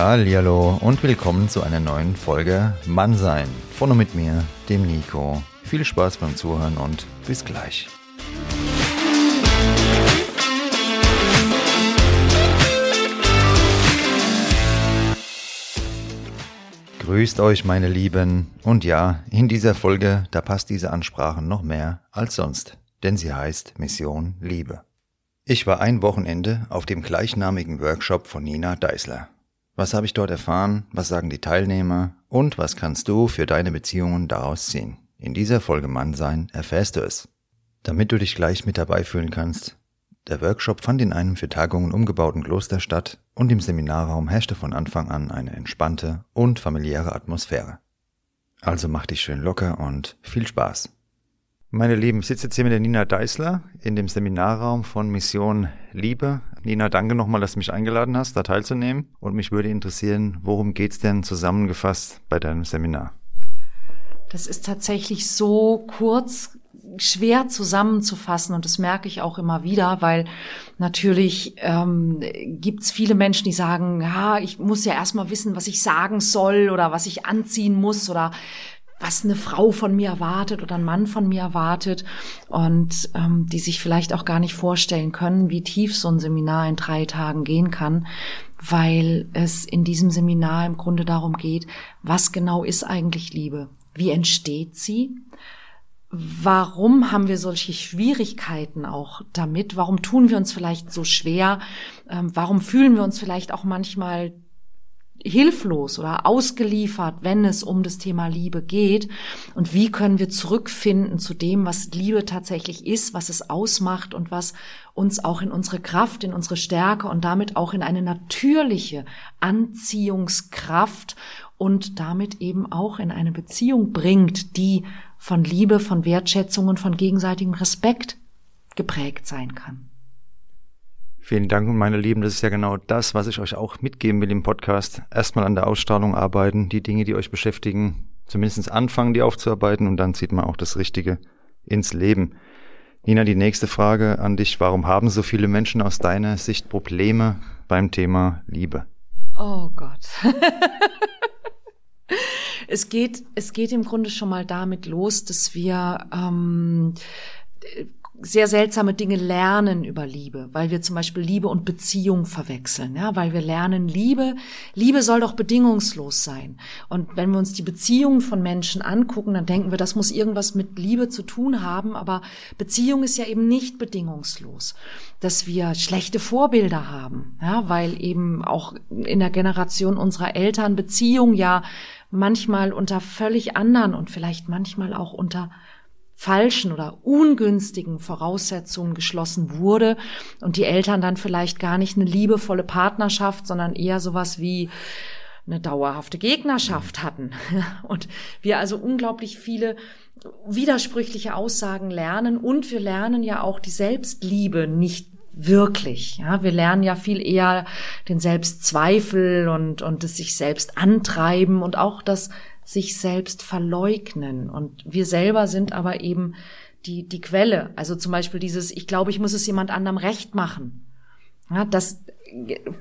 Hallo und willkommen zu einer neuen Folge Mannsein. Von und mit mir, dem Nico. Viel Spaß beim Zuhören und bis gleich. Grüßt euch, meine Lieben. Und ja, in dieser Folge, da passt diese Ansprache noch mehr als sonst, denn sie heißt Mission Liebe. Ich war ein Wochenende auf dem gleichnamigen Workshop von Nina Deisler. Was habe ich dort erfahren? Was sagen die Teilnehmer? Und was kannst du für deine Beziehungen daraus ziehen? In dieser Folge Mann sein erfährst du es. Damit du dich gleich mit dabei fühlen kannst, der Workshop fand in einem für Tagungen umgebauten Kloster statt und im Seminarraum herrschte von Anfang an eine entspannte und familiäre Atmosphäre. Also mach dich schön locker und viel Spaß. Meine Lieben, ich sitze jetzt hier mit der Nina Deißler in dem Seminarraum von Mission Liebe. Nina, danke nochmal, dass du mich eingeladen hast, da teilzunehmen. Und mich würde interessieren, worum geht's denn zusammengefasst bei deinem Seminar? Das ist tatsächlich so kurz schwer zusammenzufassen und das merke ich auch immer wieder, weil natürlich ähm, gibt es viele Menschen, die sagen, ja, ich muss ja erstmal wissen, was ich sagen soll oder was ich anziehen muss oder was eine Frau von mir erwartet oder ein Mann von mir erwartet und ähm, die sich vielleicht auch gar nicht vorstellen können, wie tief so ein Seminar in drei Tagen gehen kann, weil es in diesem Seminar im Grunde darum geht, was genau ist eigentlich Liebe? Wie entsteht sie? warum haben wir solche Schwierigkeiten auch damit? Warum tun wir uns vielleicht so schwer? Ähm, warum fühlen wir uns vielleicht auch manchmal hilflos oder ausgeliefert, wenn es um das Thema Liebe geht? Und wie können wir zurückfinden zu dem, was Liebe tatsächlich ist, was es ausmacht und was uns auch in unsere Kraft, in unsere Stärke und damit auch in eine natürliche Anziehungskraft und damit eben auch in eine Beziehung bringt, die von Liebe, von Wertschätzung und von gegenseitigem Respekt geprägt sein kann. Vielen Dank, meine Lieben. Das ist ja genau das, was ich euch auch mitgeben will im Podcast. Erstmal an der Ausstrahlung arbeiten, die Dinge, die euch beschäftigen, zumindest anfangen, die aufzuarbeiten und dann zieht man auch das Richtige ins Leben. Nina, die nächste Frage an dich. Warum haben so viele Menschen aus deiner Sicht Probleme beim Thema Liebe? Oh Gott. es geht, es geht im Grunde schon mal damit los, dass wir ähm, sehr seltsame Dinge lernen über Liebe, weil wir zum Beispiel Liebe und Beziehung verwechseln, ja, weil wir lernen Liebe, Liebe soll doch bedingungslos sein. Und wenn wir uns die Beziehungen von Menschen angucken, dann denken wir, das muss irgendwas mit Liebe zu tun haben, aber Beziehung ist ja eben nicht bedingungslos. Dass wir schlechte Vorbilder haben, ja, weil eben auch in der Generation unserer Eltern Beziehung ja manchmal unter völlig anderen und vielleicht manchmal auch unter falschen oder ungünstigen Voraussetzungen geschlossen wurde und die Eltern dann vielleicht gar nicht eine liebevolle Partnerschaft, sondern eher sowas wie eine dauerhafte Gegnerschaft hatten. Und wir also unglaublich viele widersprüchliche Aussagen lernen und wir lernen ja auch die Selbstliebe nicht wirklich. Ja, wir lernen ja viel eher den Selbstzweifel und, und das sich selbst antreiben und auch das sich selbst verleugnen. Und wir selber sind aber eben die, die Quelle. Also zum Beispiel dieses, ich glaube, ich muss es jemand anderem recht machen. Ja, das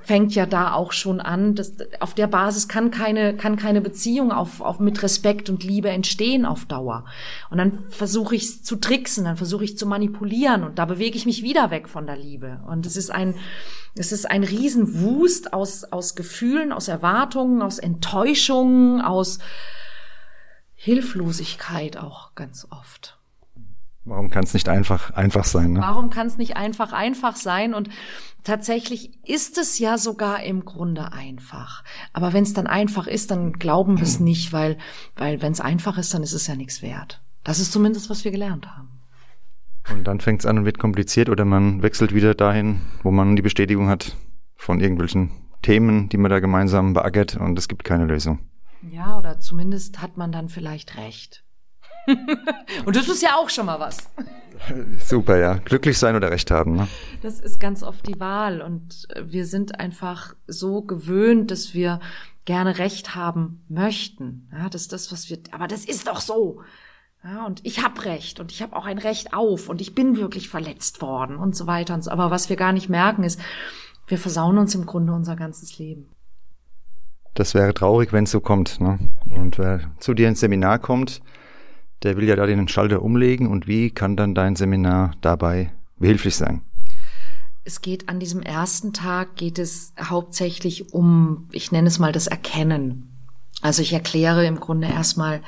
fängt ja da auch schon an. Das, auf der Basis kann keine, kann keine Beziehung auf, auf mit Respekt und Liebe entstehen auf Dauer. Und dann versuche ich zu tricksen, dann versuche ich zu manipulieren und da bewege ich mich wieder weg von der Liebe. Und es ist ein, es ist ein Riesenwust aus, aus Gefühlen, aus Erwartungen, aus Enttäuschungen, aus Hilflosigkeit auch ganz oft. Warum kann es nicht einfach einfach sein? Ne? Warum kann es nicht einfach einfach sein? Und tatsächlich ist es ja sogar im Grunde einfach. Aber wenn es dann einfach ist, dann glauben wir es nicht, weil, weil wenn es einfach ist, dann ist es ja nichts wert. Das ist zumindest, was wir gelernt haben. Und dann fängt es an und wird kompliziert oder man wechselt wieder dahin, wo man die Bestätigung hat von irgendwelchen Themen, die man da gemeinsam beackert und es gibt keine Lösung. Ja, oder zumindest hat man dann vielleicht recht. Und das ist ja auch schon mal was. Super, ja. Glücklich sein oder Recht haben. Ne? Das ist ganz oft die Wahl. Und wir sind einfach so gewöhnt, dass wir gerne Recht haben möchten. Ja, das ist das, was wir. Aber das ist doch so. Ja, und ich habe Recht und ich habe auch ein Recht auf und ich bin wirklich verletzt worden und so weiter und so. Aber was wir gar nicht merken ist, wir versauen uns im Grunde unser ganzes Leben. Das wäre traurig, wenn es so kommt. Ne? Und wer zu dir ins Seminar kommt, der will ja da den Schalter umlegen. Und wie kann dann dein Seminar dabei behilflich sein? Es geht an diesem ersten Tag geht es hauptsächlich um, ich nenne es mal das Erkennen. Also ich erkläre im Grunde erstmal,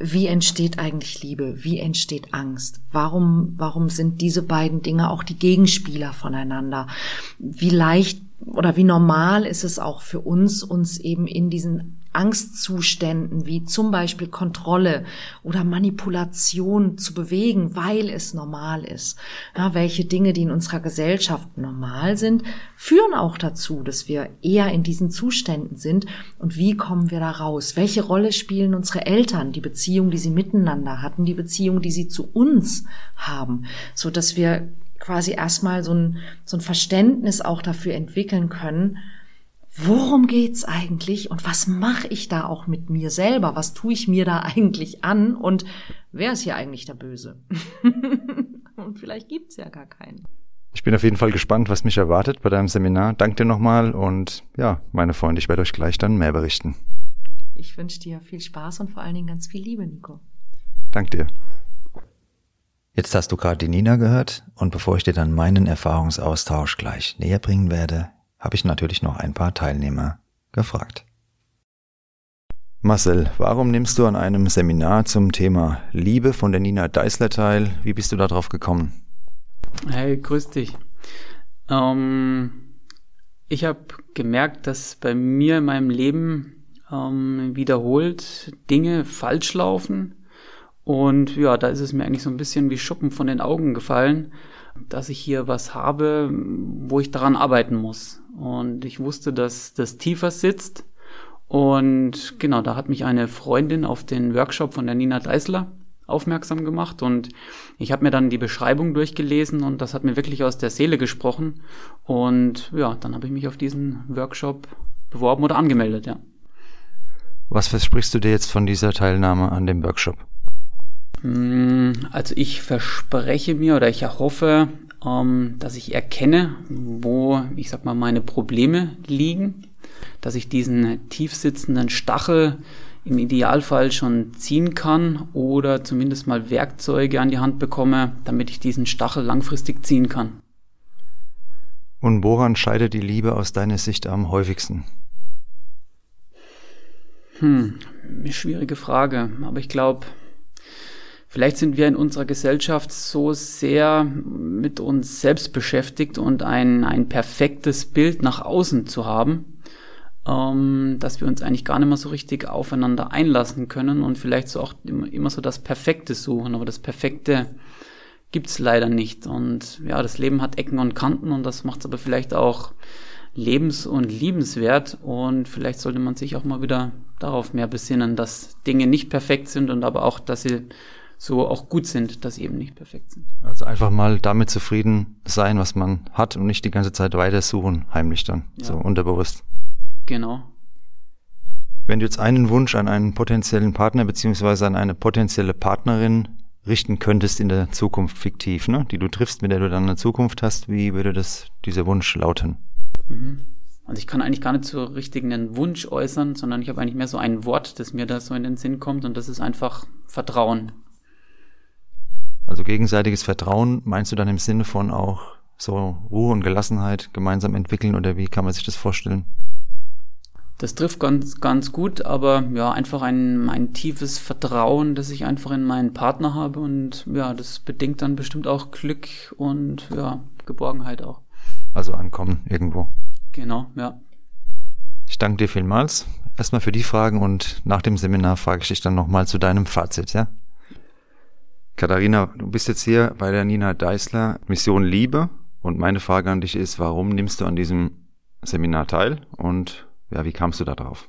wie entsteht eigentlich Liebe? Wie entsteht Angst? Warum, warum sind diese beiden Dinge auch die Gegenspieler voneinander? Wie leicht oder wie normal ist es auch für uns, uns eben in diesen Angstzuständen wie zum Beispiel Kontrolle oder Manipulation zu bewegen, weil es normal ist. Ja, welche Dinge, die in unserer Gesellschaft normal sind, führen auch dazu, dass wir eher in diesen Zuständen sind. Und wie kommen wir da raus? Welche Rolle spielen unsere Eltern, die Beziehung, die sie miteinander hatten, die Beziehung, die sie zu uns haben, so dass wir quasi erstmal so ein, so ein Verständnis auch dafür entwickeln können, worum geht's eigentlich und was mache ich da auch mit mir selber? Was tue ich mir da eigentlich an und wer ist hier eigentlich der Böse? und vielleicht gibt's ja gar keinen. Ich bin auf jeden Fall gespannt, was mich erwartet bei deinem Seminar. Danke dir nochmal und ja, meine Freunde, ich werde euch gleich dann mehr berichten. Ich wünsche dir viel Spaß und vor allen Dingen ganz viel Liebe, Nico. Dank dir. Jetzt hast du gerade die Nina gehört und bevor ich dir dann meinen Erfahrungsaustausch gleich näher bringen werde, habe ich natürlich noch ein paar Teilnehmer gefragt. Marcel, warum nimmst du an einem Seminar zum Thema Liebe von der Nina Deißler teil? Wie bist du darauf gekommen? Hey, grüß dich. Ähm, ich habe gemerkt, dass bei mir in meinem Leben ähm, wiederholt Dinge falsch laufen. Und ja, da ist es mir eigentlich so ein bisschen wie Schuppen von den Augen gefallen, dass ich hier was habe, wo ich daran arbeiten muss. Und ich wusste, dass das tiefer sitzt. Und genau, da hat mich eine Freundin auf den Workshop von der Nina Deißler aufmerksam gemacht und ich habe mir dann die Beschreibung durchgelesen und das hat mir wirklich aus der Seele gesprochen und ja, dann habe ich mich auf diesen Workshop beworben oder angemeldet, ja. Was versprichst du dir jetzt von dieser Teilnahme an dem Workshop? Hm, also ich verspreche mir oder ich erhoffe, ähm, dass ich erkenne, wo, ich sag mal, meine Probleme liegen, dass ich diesen tief sitzenden Stachel im Idealfall schon ziehen kann oder zumindest mal Werkzeuge an die Hand bekomme, damit ich diesen Stachel langfristig ziehen kann. Und woran scheidet die Liebe aus deiner Sicht am häufigsten? Hm, schwierige Frage, aber ich glaube, Vielleicht sind wir in unserer Gesellschaft so sehr mit uns selbst beschäftigt und ein, ein perfektes Bild nach außen zu haben, ähm, dass wir uns eigentlich gar nicht mehr so richtig aufeinander einlassen können und vielleicht so auch immer, immer so das Perfekte suchen. Aber das Perfekte gibt's leider nicht. Und ja, das Leben hat Ecken und Kanten und das macht es aber vielleicht auch lebens- und liebenswert. Und vielleicht sollte man sich auch mal wieder darauf mehr besinnen, dass Dinge nicht perfekt sind und aber auch, dass sie so auch gut sind, dass sie eben nicht perfekt sind. Also einfach mal damit zufrieden sein, was man hat und nicht die ganze Zeit weiter suchen, heimlich dann, ja. so unterbewusst. Genau. Wenn du jetzt einen Wunsch an einen potenziellen Partner beziehungsweise an eine potenzielle Partnerin richten könntest in der Zukunft fiktiv, ne, die du triffst, mit der du dann eine Zukunft hast, wie würde das dieser Wunsch lauten? Mhm. Also ich kann eigentlich gar nicht so richtig einen Wunsch äußern, sondern ich habe eigentlich mehr so ein Wort, das mir da so in den Sinn kommt und das ist einfach Vertrauen. Also gegenseitiges Vertrauen meinst du dann im Sinne von auch so Ruhe und Gelassenheit gemeinsam entwickeln oder wie kann man sich das vorstellen? Das trifft ganz, ganz gut, aber ja, einfach ein, ein tiefes Vertrauen, das ich einfach in meinen Partner habe und ja, das bedingt dann bestimmt auch Glück und ja, Geborgenheit auch. Also ankommen irgendwo. Genau, ja. Ich danke dir vielmals erstmal für die Fragen und nach dem Seminar frage ich dich dann nochmal zu deinem Fazit, ja? Katharina, du bist jetzt hier bei der Nina Deißler Mission Liebe und meine Frage an dich ist, warum nimmst du an diesem Seminar teil und ja, wie kamst du da drauf?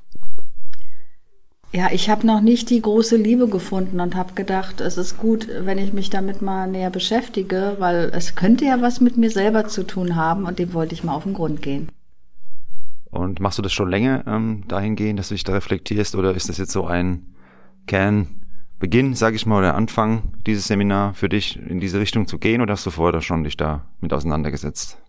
Ja, ich habe noch nicht die große Liebe gefunden und habe gedacht, es ist gut, wenn ich mich damit mal näher beschäftige, weil es könnte ja was mit mir selber zu tun haben und dem wollte ich mal auf den Grund gehen. Und machst du das schon länger ähm, dahingehend, dass du dich da reflektierst oder ist das jetzt so ein Kern Beginn, sage ich mal, oder Anfang dieses Seminar für dich in diese Richtung zu gehen oder hast du vorher schon dich da mit auseinandergesetzt?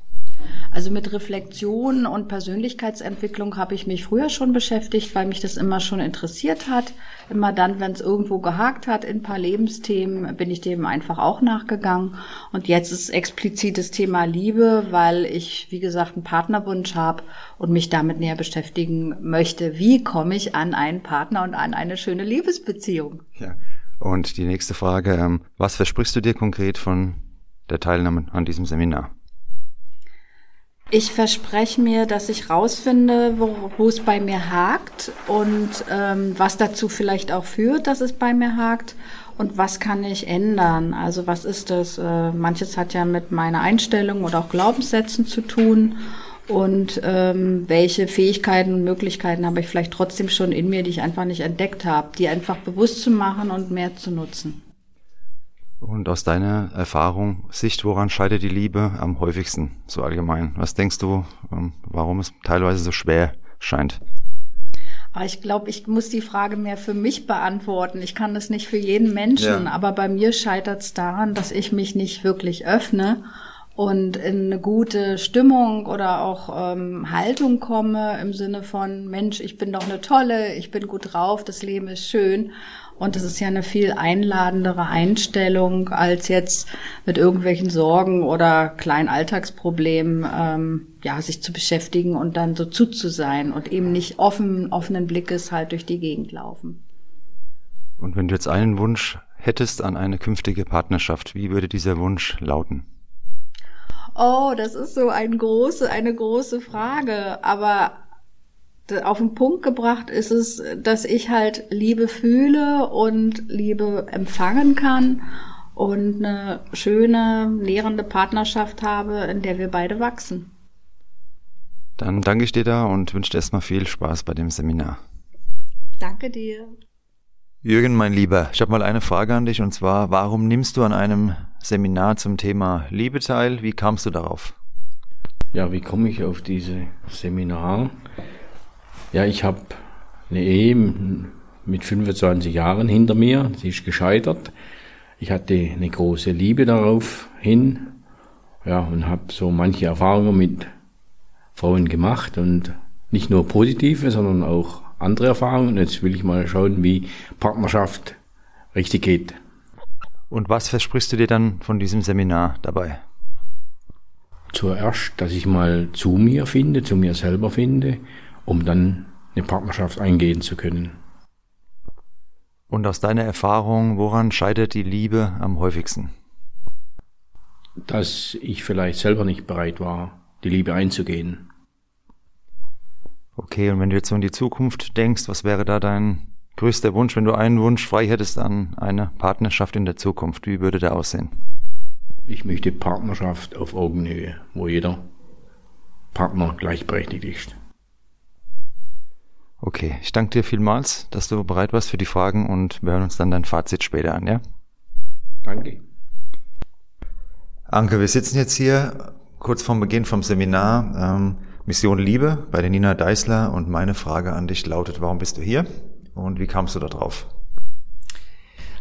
Also mit Reflexion und Persönlichkeitsentwicklung habe ich mich früher schon beschäftigt, weil mich das immer schon interessiert hat. Immer dann, wenn es irgendwo gehakt hat in ein paar Lebensthemen, bin ich dem einfach auch nachgegangen. Und jetzt ist explizit das Thema Liebe, weil ich, wie gesagt, einen Partnerwunsch habe und mich damit näher beschäftigen möchte. Wie komme ich an einen Partner und an eine schöne Liebesbeziehung? Ja. Und die nächste Frage, ähm, was versprichst du dir konkret von der Teilnahme an diesem Seminar? Ich verspreche mir, dass ich rausfinde, wo, es bei mir hakt und ähm, was dazu vielleicht auch führt, dass es bei mir hakt und was kann ich ändern. Also was ist das? Äh, manches hat ja mit meiner Einstellung oder auch Glaubenssätzen zu tun und ähm, welche Fähigkeiten und Möglichkeiten habe ich vielleicht trotzdem schon in mir, die ich einfach nicht entdeckt habe, die einfach bewusst zu machen und mehr zu nutzen. Und aus deiner Erfahrung, Sicht, woran scheitert die Liebe am häufigsten, so allgemein? Was denkst du, ähm, warum es teilweise so schwer scheint? Ah, ich glaube, ich muss die Frage mehr für mich beantworten. Ich kann das nicht für jeden Menschen, ja. aber bei mir scheitert es daran, dass ich mich nicht wirklich öffne und in eine gute Stimmung oder auch ähm, Haltung komme im Sinne von, Mensch, ich bin doch eine tolle, ich bin gut drauf, das Leben ist schön. Und es ist ja eine viel einladendere Einstellung, als jetzt mit irgendwelchen Sorgen oder kleinen Alltagsproblemen ähm, ja, sich zu beschäftigen und dann so zu zu sein und eben nicht offen, offenen Blickes halt durch die Gegend laufen. Und wenn du jetzt einen Wunsch hättest an eine künftige Partnerschaft, wie würde dieser Wunsch lauten? Oh, das ist so ein große, eine große Frage. Aber auf den Punkt gebracht ist es, dass ich halt Liebe fühle und Liebe empfangen kann und eine schöne, nährende Partnerschaft habe, in der wir beide wachsen. Dann danke ich dir da und wünsche dir erstmal viel Spaß bei dem Seminar. Danke dir. Jürgen, mein Lieber, ich habe mal eine Frage an dich und zwar, warum nimmst du an einem Seminar zum Thema Liebe teil? Wie kamst du darauf? Ja, wie komme ich auf diese Seminar? Ja, ich habe eine Ehe mit 25 Jahren hinter mir, sie ist gescheitert. Ich hatte eine große Liebe darauf hin, ja, und habe so manche Erfahrungen mit Frauen gemacht und nicht nur positive, sondern auch andere Erfahrungen. Jetzt will ich mal schauen, wie Partnerschaft richtig geht. Und was versprichst du dir dann von diesem Seminar dabei? Zuerst, dass ich mal zu mir finde, zu mir selber finde um dann eine Partnerschaft eingehen zu können. Und aus deiner Erfahrung, woran scheitert die Liebe am häufigsten? Dass ich vielleicht selber nicht bereit war, die Liebe einzugehen. Okay, und wenn du jetzt so in die Zukunft denkst, was wäre da dein größter Wunsch, wenn du einen Wunsch frei hättest an eine Partnerschaft in der Zukunft? Wie würde der aussehen? Ich möchte Partnerschaft auf Augenhöhe, wo jeder Partner gleichberechtigt ist. Okay, ich danke dir vielmals, dass du bereit warst für die Fragen und wir hören uns dann dein Fazit später an, ja? Danke. Anke, wir sitzen jetzt hier kurz vorm Beginn vom Seminar ähm, Mission Liebe bei der Nina Deißler und meine Frage an dich lautet, warum bist du hier und wie kamst du da drauf?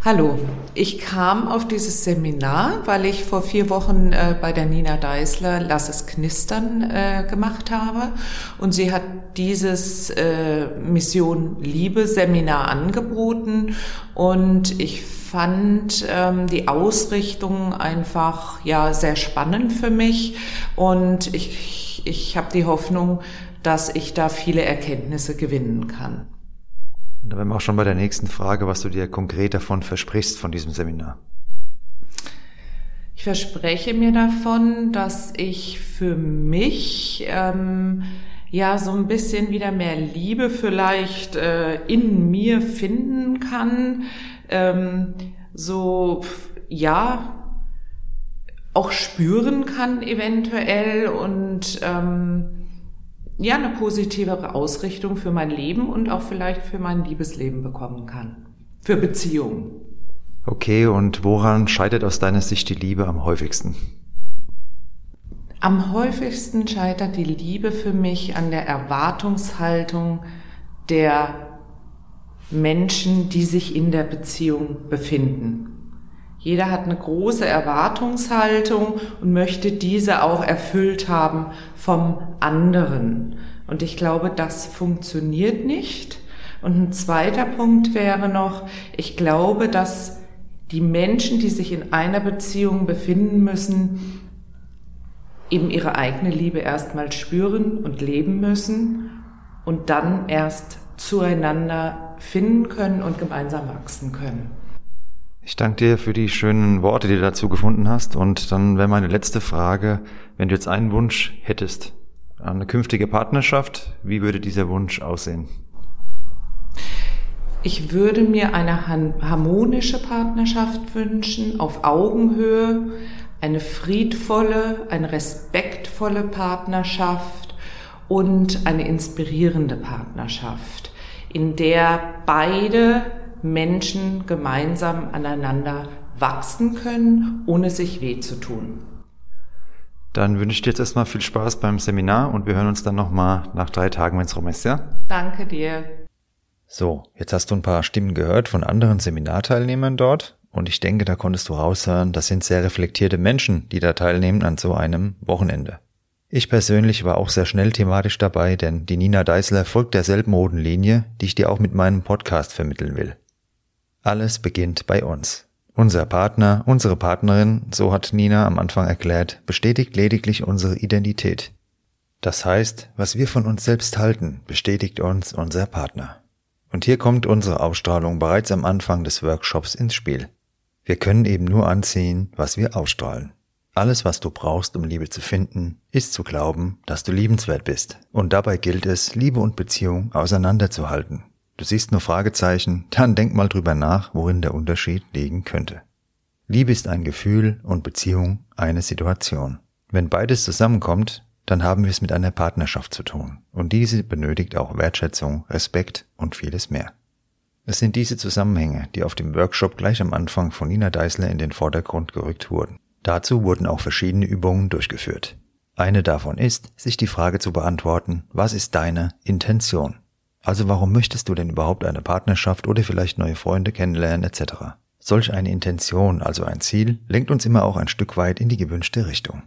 Hallo, ich kam auf dieses Seminar, weil ich vor vier Wochen äh, bei der Nina Deißler Lass es knistern äh, gemacht habe. Und sie hat dieses äh, Mission Liebe Seminar angeboten. Und ich fand ähm, die Ausrichtung einfach ja sehr spannend für mich. Und ich, ich habe die Hoffnung, dass ich da viele Erkenntnisse gewinnen kann. Und da wären wir auch schon bei der nächsten Frage, was du dir konkret davon versprichst von diesem Seminar. Ich verspreche mir davon, dass ich für mich ähm, ja so ein bisschen wieder mehr Liebe vielleicht äh, in mir finden kann. Ähm, so ja auch spüren kann eventuell und ähm, ja eine positivere Ausrichtung für mein Leben und auch vielleicht für mein Liebesleben bekommen kann. Für Beziehungen. Okay, und woran scheitert aus deiner Sicht die Liebe am häufigsten? Am häufigsten scheitert die Liebe für mich an der Erwartungshaltung der Menschen, die sich in der Beziehung befinden. Jeder hat eine große Erwartungshaltung und möchte diese auch erfüllt haben vom anderen. Und ich glaube, das funktioniert nicht. Und ein zweiter Punkt wäre noch, ich glaube, dass die Menschen, die sich in einer Beziehung befinden müssen, eben ihre eigene Liebe erstmal spüren und leben müssen und dann erst zueinander finden können und gemeinsam wachsen können. Ich danke dir für die schönen Worte, die du dazu gefunden hast. Und dann wäre meine letzte Frage, wenn du jetzt einen Wunsch hättest, eine künftige Partnerschaft, wie würde dieser Wunsch aussehen? Ich würde mir eine harmonische Partnerschaft wünschen, auf Augenhöhe, eine friedvolle, eine respektvolle Partnerschaft und eine inspirierende Partnerschaft, in der beide Menschen gemeinsam aneinander wachsen können, ohne sich weh zu tun. Dann wünsche ich dir jetzt erstmal viel Spaß beim Seminar und wir hören uns dann nochmal nach drei Tagen, wenn es rum ist, ja? Danke dir. So, jetzt hast du ein paar Stimmen gehört von anderen Seminarteilnehmern dort und ich denke, da konntest du raushören, das sind sehr reflektierte Menschen, die da teilnehmen an so einem Wochenende. Ich persönlich war auch sehr schnell thematisch dabei, denn die Nina Deißler folgt derselben roten Linie, die ich dir auch mit meinem Podcast vermitteln will. Alles beginnt bei uns. Unser Partner, unsere Partnerin, so hat Nina am Anfang erklärt, bestätigt lediglich unsere Identität. Das heißt, was wir von uns selbst halten, bestätigt uns unser Partner. Und hier kommt unsere Ausstrahlung bereits am Anfang des Workshops ins Spiel. Wir können eben nur anziehen, was wir ausstrahlen. Alles, was du brauchst, um Liebe zu finden, ist zu glauben, dass du liebenswert bist. Und dabei gilt es, Liebe und Beziehung auseinanderzuhalten. Du siehst nur Fragezeichen, dann denk mal drüber nach, worin der Unterschied liegen könnte. Liebe ist ein Gefühl und Beziehung eine Situation. Wenn beides zusammenkommt, dann haben wir es mit einer Partnerschaft zu tun. Und diese benötigt auch Wertschätzung, Respekt und vieles mehr. Es sind diese Zusammenhänge, die auf dem Workshop gleich am Anfang von Nina Deißler in den Vordergrund gerückt wurden. Dazu wurden auch verschiedene Übungen durchgeführt. Eine davon ist, sich die Frage zu beantworten, was ist deine Intention? Also warum möchtest du denn überhaupt eine Partnerschaft oder vielleicht neue Freunde kennenlernen etc.? Solch eine Intention, also ein Ziel, lenkt uns immer auch ein Stück weit in die gewünschte Richtung.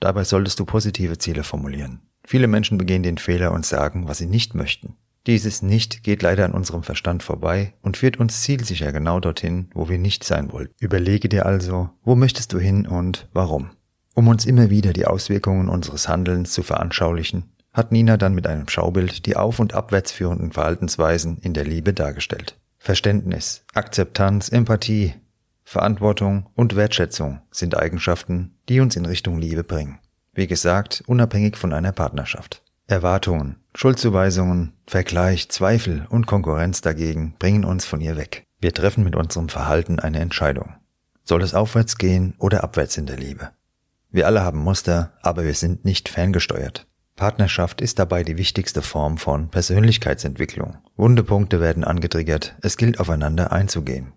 Dabei solltest du positive Ziele formulieren. Viele Menschen begehen den Fehler und sagen, was sie nicht möchten. Dieses Nicht geht leider an unserem Verstand vorbei und führt uns zielsicher genau dorthin, wo wir nicht sein wollen. Überlege dir also, wo möchtest du hin und warum. Um uns immer wieder die Auswirkungen unseres Handelns zu veranschaulichen, hat Nina dann mit einem Schaubild die auf- und abwärts führenden Verhaltensweisen in der Liebe dargestellt. Verständnis, Akzeptanz, Empathie, Verantwortung und Wertschätzung sind Eigenschaften, die uns in Richtung Liebe bringen. Wie gesagt, unabhängig von einer Partnerschaft. Erwartungen, Schuldzuweisungen, Vergleich, Zweifel und Konkurrenz dagegen bringen uns von ihr weg. Wir treffen mit unserem Verhalten eine Entscheidung. Soll es aufwärts gehen oder abwärts in der Liebe? Wir alle haben Muster, aber wir sind nicht ferngesteuert. Partnerschaft ist dabei die wichtigste Form von Persönlichkeitsentwicklung. Wundepunkte werden angetriggert, es gilt aufeinander einzugehen.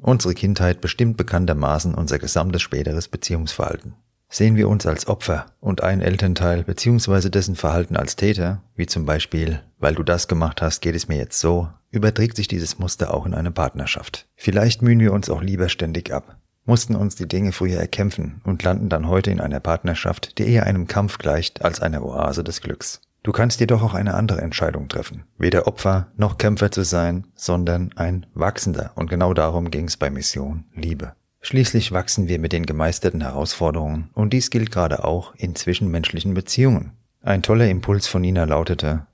Unsere Kindheit bestimmt bekanntermaßen unser gesamtes späteres Beziehungsverhalten. Sehen wir uns als Opfer und ein Elternteil bzw. dessen Verhalten als Täter, wie zum Beispiel, weil du das gemacht hast, geht es mir jetzt so, überträgt sich dieses Muster auch in eine Partnerschaft. Vielleicht mühen wir uns auch lieber ständig ab, mussten uns die Dinge früher erkämpfen und landen dann heute in einer Partnerschaft, die eher einem Kampf gleicht als einer Oase des Glücks. Du kannst jedoch auch eine andere Entscheidung treffen, weder Opfer noch Kämpfer zu sein, sondern ein Wachsender, und genau darum ging es bei Mission Liebe. Schließlich wachsen wir mit den gemeisterten Herausforderungen, und dies gilt gerade auch in zwischenmenschlichen Beziehungen. Ein toller Impuls von Nina lautete,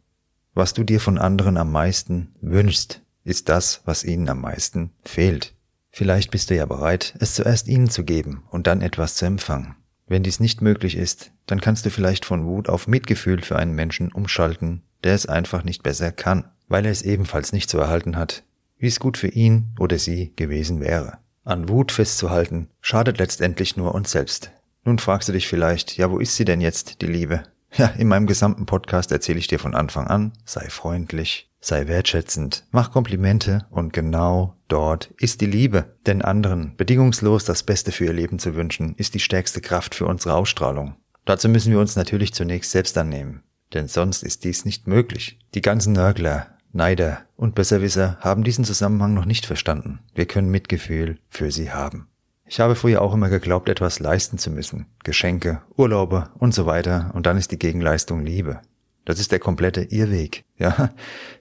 was du dir von anderen am meisten wünschst, ist das, was ihnen am meisten fehlt. Vielleicht bist du ja bereit, es zuerst ihnen zu geben und dann etwas zu empfangen. Wenn dies nicht möglich ist, dann kannst du vielleicht von Wut auf Mitgefühl für einen Menschen umschalten, der es einfach nicht besser kann, weil er es ebenfalls nicht zu erhalten hat, wie es gut für ihn oder sie gewesen wäre. An Wut festzuhalten, schadet letztendlich nur uns selbst. Nun fragst du dich vielleicht, ja, wo ist sie denn jetzt, die Liebe? Ja, in meinem gesamten Podcast erzähle ich dir von Anfang an, sei freundlich, sei wertschätzend, mach Komplimente und genau dort ist die Liebe. Denn anderen bedingungslos das Beste für ihr Leben zu wünschen, ist die stärkste Kraft für unsere Ausstrahlung. Dazu müssen wir uns natürlich zunächst selbst annehmen, denn sonst ist dies nicht möglich. Die ganzen Nörgler, Neider und Besserwisser haben diesen Zusammenhang noch nicht verstanden. Wir können Mitgefühl für sie haben. Ich habe früher auch immer geglaubt, etwas leisten zu müssen. Geschenke, Urlaube und so weiter. Und dann ist die Gegenleistung Liebe. Das ist der komplette Irrweg. Ja,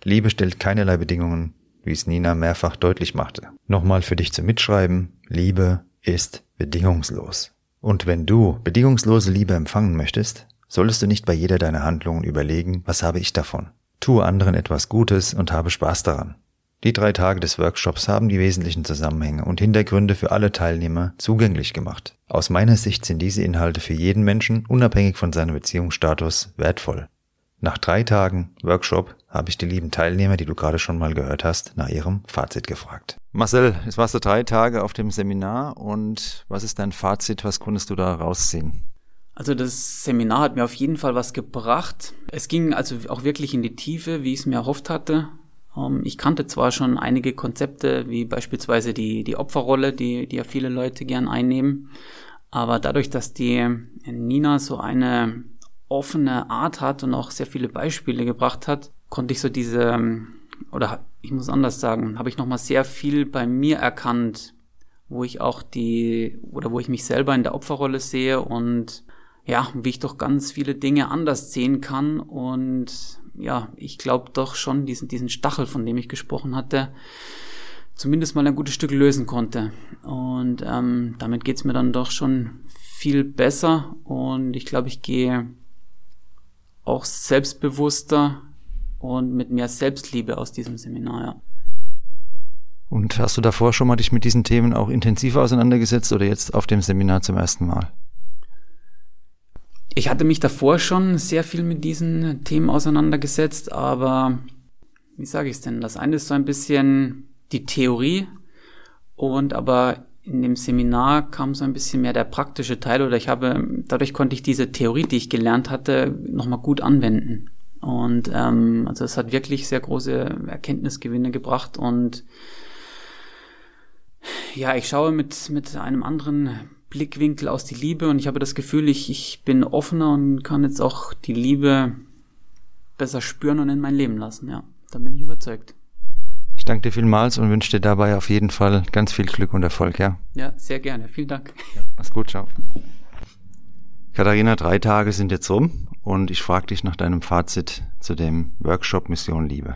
Liebe stellt keinerlei Bedingungen, wie es Nina mehrfach deutlich machte. Nochmal für dich zum Mitschreiben. Liebe ist bedingungslos. Und wenn du bedingungslose Liebe empfangen möchtest, solltest du nicht bei jeder deiner Handlungen überlegen, was habe ich davon? Tue anderen etwas Gutes und habe Spaß daran. Die drei Tage des Workshops haben die wesentlichen Zusammenhänge und Hintergründe für alle Teilnehmer zugänglich gemacht. Aus meiner Sicht sind diese Inhalte für jeden Menschen, unabhängig von seinem Beziehungsstatus, wertvoll. Nach drei Tagen Workshop habe ich die lieben Teilnehmer, die du gerade schon mal gehört hast, nach ihrem Fazit gefragt. Marcel, jetzt warst du drei Tage auf dem Seminar und was ist dein Fazit? Was konntest du da rausziehen? Also das Seminar hat mir auf jeden Fall was gebracht. Es ging also auch wirklich in die Tiefe, wie ich es mir erhofft hatte. Ähm, ich kannte zwar schon einige Konzepte, wie beispielsweise die, die Opferrolle, die, die ja viele Leute gern einnehmen, aber dadurch, dass die Nina so eine offene Art hat und auch sehr viele Beispiele gebracht hat, konnte ich so diese, oder ich muss anders sagen, habe ich nochmal sehr viel bei mir erkannt, wo ich auch die, oder wo ich mich selber in der Opferrolle sehe und ja, wie ich doch ganz viele Dinge anders sehen kann und ja, ich glaube doch schon diesen, diesen Stachel, von dem ich gesprochen hatte, zumindest mal ein gutes Stück lösen konnte. Und ähm, damit geht's mir dann doch schon viel besser und ich glaube, ich gehe auch selbstbewusster und mit mehr Selbstliebe aus diesem Seminar, ja. Und hast du davor schon mal dich mit diesen Themen auch intensiver auseinandergesetzt oder jetzt auf dem Seminar zum ersten Mal? Ich hatte mich davor schon sehr viel mit diesen Themen auseinandergesetzt, aber wie sage ich es denn? Das eine ist so ein bisschen die Theorie und aber in dem Seminar kam so ein bisschen mehr der praktische Teil oder ich habe, dadurch konnte ich diese Theorie, die ich gelernt hatte, nochmal gut anwenden. Und ähm, also es hat wirklich sehr große Erkenntnisgewinne gebracht und ja, ich schaue mit, mit einem anderen Blickwinkel aus die Liebe und ich habe das Gefühl, ich, ich bin offener und kann jetzt auch die Liebe besser spüren und in mein Leben lassen. Ja, da bin ich überzeugt. Ich danke dir vielmals und wünsche dir dabei auf jeden Fall ganz viel Glück und Erfolg, ja? Ja, sehr gerne. Vielen Dank. Ja, mach's gut, ciao. Katharina, drei Tage sind jetzt rum und ich frage dich nach deinem Fazit zu dem Workshop Mission Liebe.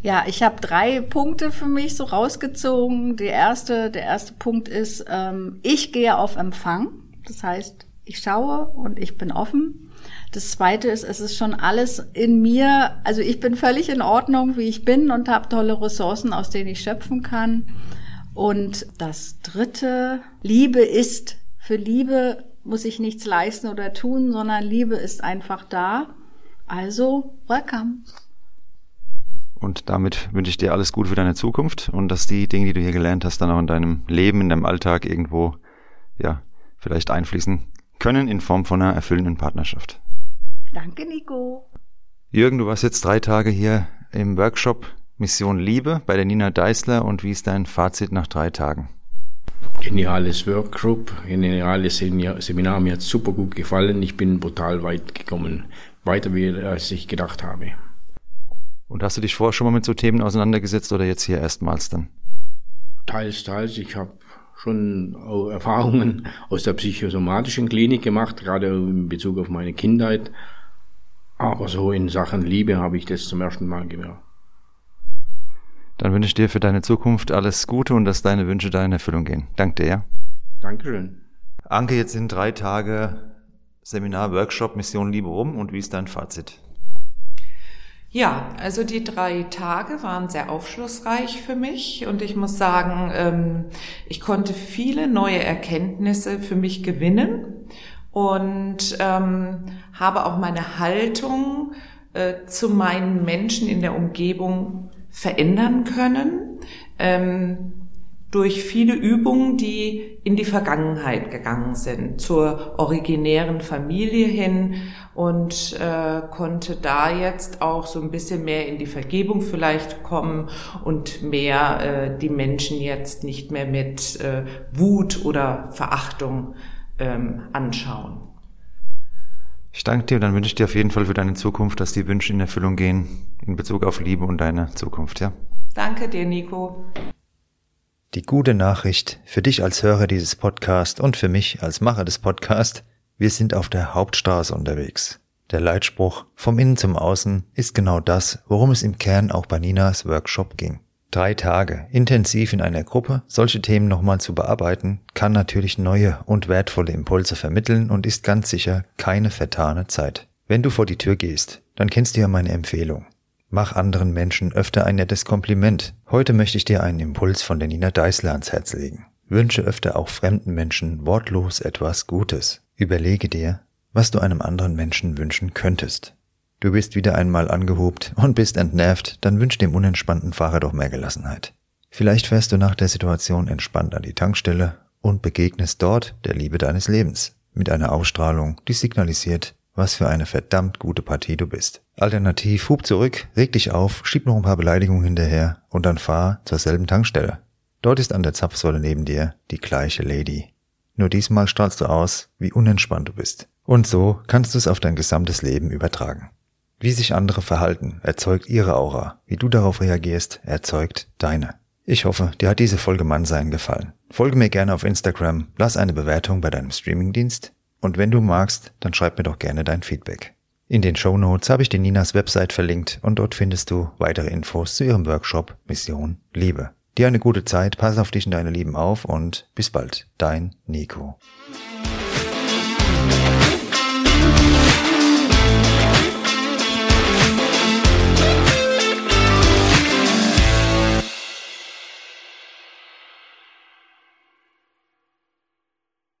Ja, ich habe drei Punkte für mich so rausgezogen. Der erste, der erste Punkt ist, ähm, ich gehe auf Empfang. Das heißt, ich schaue und ich bin offen. Das zweite ist, es ist schon alles in mir. Also ich bin völlig in Ordnung, wie ich bin und habe tolle Ressourcen, aus denen ich schöpfen kann. Und das dritte, Liebe ist. Für Liebe muss ich nichts leisten oder tun, sondern Liebe ist einfach da. Also, welcome. Und damit wünsche ich dir alles Gute für deine Zukunft und dass die Dinge, die du hier gelernt hast, dann auch in deinem Leben, in deinem Alltag irgendwo, ja, vielleicht einfließen können in Form von einer erfüllenden Partnerschaft. Danke, Nico. Jürgen, du warst jetzt drei Tage hier im Workshop Mission Liebe bei der Nina Deißler und wie ist dein Fazit nach drei Tagen? Geniales Workgroup, geniales Seminar, mir hat super gut gefallen. Ich bin brutal weit gekommen, weiter wie als ich gedacht habe. Und hast du dich vorher schon mal mit so Themen auseinandergesetzt oder jetzt hier erstmals dann? Teils, teils. Ich habe schon Erfahrungen aus der psychosomatischen Klinik gemacht, gerade in Bezug auf meine Kindheit. Aber so in Sachen Liebe habe ich das zum ersten Mal gehört. Dann wünsche ich dir für deine Zukunft alles Gute und dass deine Wünsche da in Erfüllung gehen. Danke dir. Ja? Dankeschön. Anke, jetzt sind drei Tage Seminar, Workshop, Mission Liebe rum und wie ist dein Fazit? Ja, also die drei Tage waren sehr aufschlussreich für mich und ich muss sagen, ähm, ich konnte viele neue Erkenntnisse für mich gewinnen und ähm, habe auch meine Haltung äh, zu meinen Menschen in der Umgebung verändern können. Ähm, durch viele Übungen, die in die Vergangenheit gegangen sind, zur originären Familie hin und äh, konnte da jetzt auch so ein bisschen mehr in die Vergebung vielleicht kommen und mehr äh, die Menschen jetzt nicht mehr mit äh, Wut oder Verachtung ähm, anschauen. Ich danke dir und dann wünsche ich dir auf jeden Fall für deine Zukunft, dass die Wünsche in Erfüllung gehen in Bezug auf Liebe und deine Zukunft, ja? Danke dir, Nico. Die gute Nachricht für dich als Hörer dieses Podcasts und für mich als Macher des Podcasts, wir sind auf der Hauptstraße unterwegs. Der Leitspruch vom Innen zum Außen ist genau das, worum es im Kern auch bei Ninas Workshop ging. Drei Tage intensiv in einer Gruppe solche Themen nochmal zu bearbeiten, kann natürlich neue und wertvolle Impulse vermitteln und ist ganz sicher keine vertane Zeit. Wenn du vor die Tür gehst, dann kennst du ja meine Empfehlung. Mach anderen Menschen öfter ein nettes Kompliment. Heute möchte ich dir einen Impuls von der Nina Deißler ans Herz legen. Wünsche öfter auch fremden Menschen wortlos etwas Gutes. Überlege dir, was du einem anderen Menschen wünschen könntest. Du bist wieder einmal angehobt und bist entnervt, dann wünsch dem unentspannten Fahrer doch mehr Gelassenheit. Vielleicht fährst du nach der Situation entspannt an die Tankstelle und begegnest dort der Liebe deines Lebens mit einer Ausstrahlung, die signalisiert, was für eine verdammt gute Partie du bist. Alternativ hub zurück, reg dich auf, schieb noch ein paar Beleidigungen hinterher und dann fahr zur selben Tankstelle. Dort ist an der Zapfsäule neben dir die gleiche Lady. Nur diesmal strahlst du aus, wie unentspannt du bist. Und so kannst du es auf dein gesamtes Leben übertragen. Wie sich andere verhalten, erzeugt ihre Aura. Wie du darauf reagierst, erzeugt deine. Ich hoffe, dir hat diese Folge Mannsein gefallen. Folge mir gerne auf Instagram, lass eine Bewertung bei deinem Streamingdienst und wenn du magst, dann schreib mir doch gerne dein Feedback. In den Show Notes habe ich die Ninas Website verlinkt und dort findest du weitere Infos zu ihrem Workshop Mission Liebe. Dir eine gute Zeit, pass auf dich und deine Lieben auf und bis bald, dein Nico.